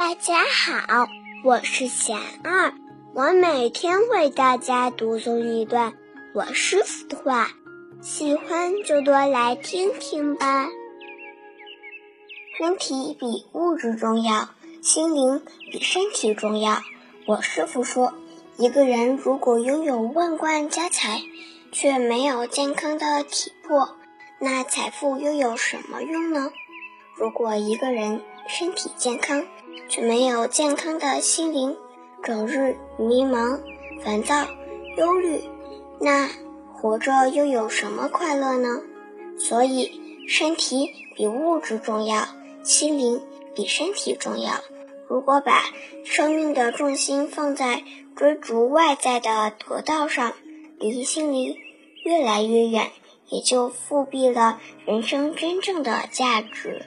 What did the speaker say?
大家好，我是贤二，我每天为大家读诵一段我师傅的话，喜欢就多来听听吧。身体比物质重要，心灵比身体重要。我师傅说，一个人如果拥有万贯家财，却没有健康的体魄，那财富又有什么用呢？如果一个人身体健康，却没有健康的心灵，整日迷茫、烦躁、忧虑，那活着又有什么快乐呢？所以，身体比物质重要，心灵比身体重要。如果把生命的重心放在追逐外在的得到上，离心灵越来越远，也就复辟了人生真正的价值。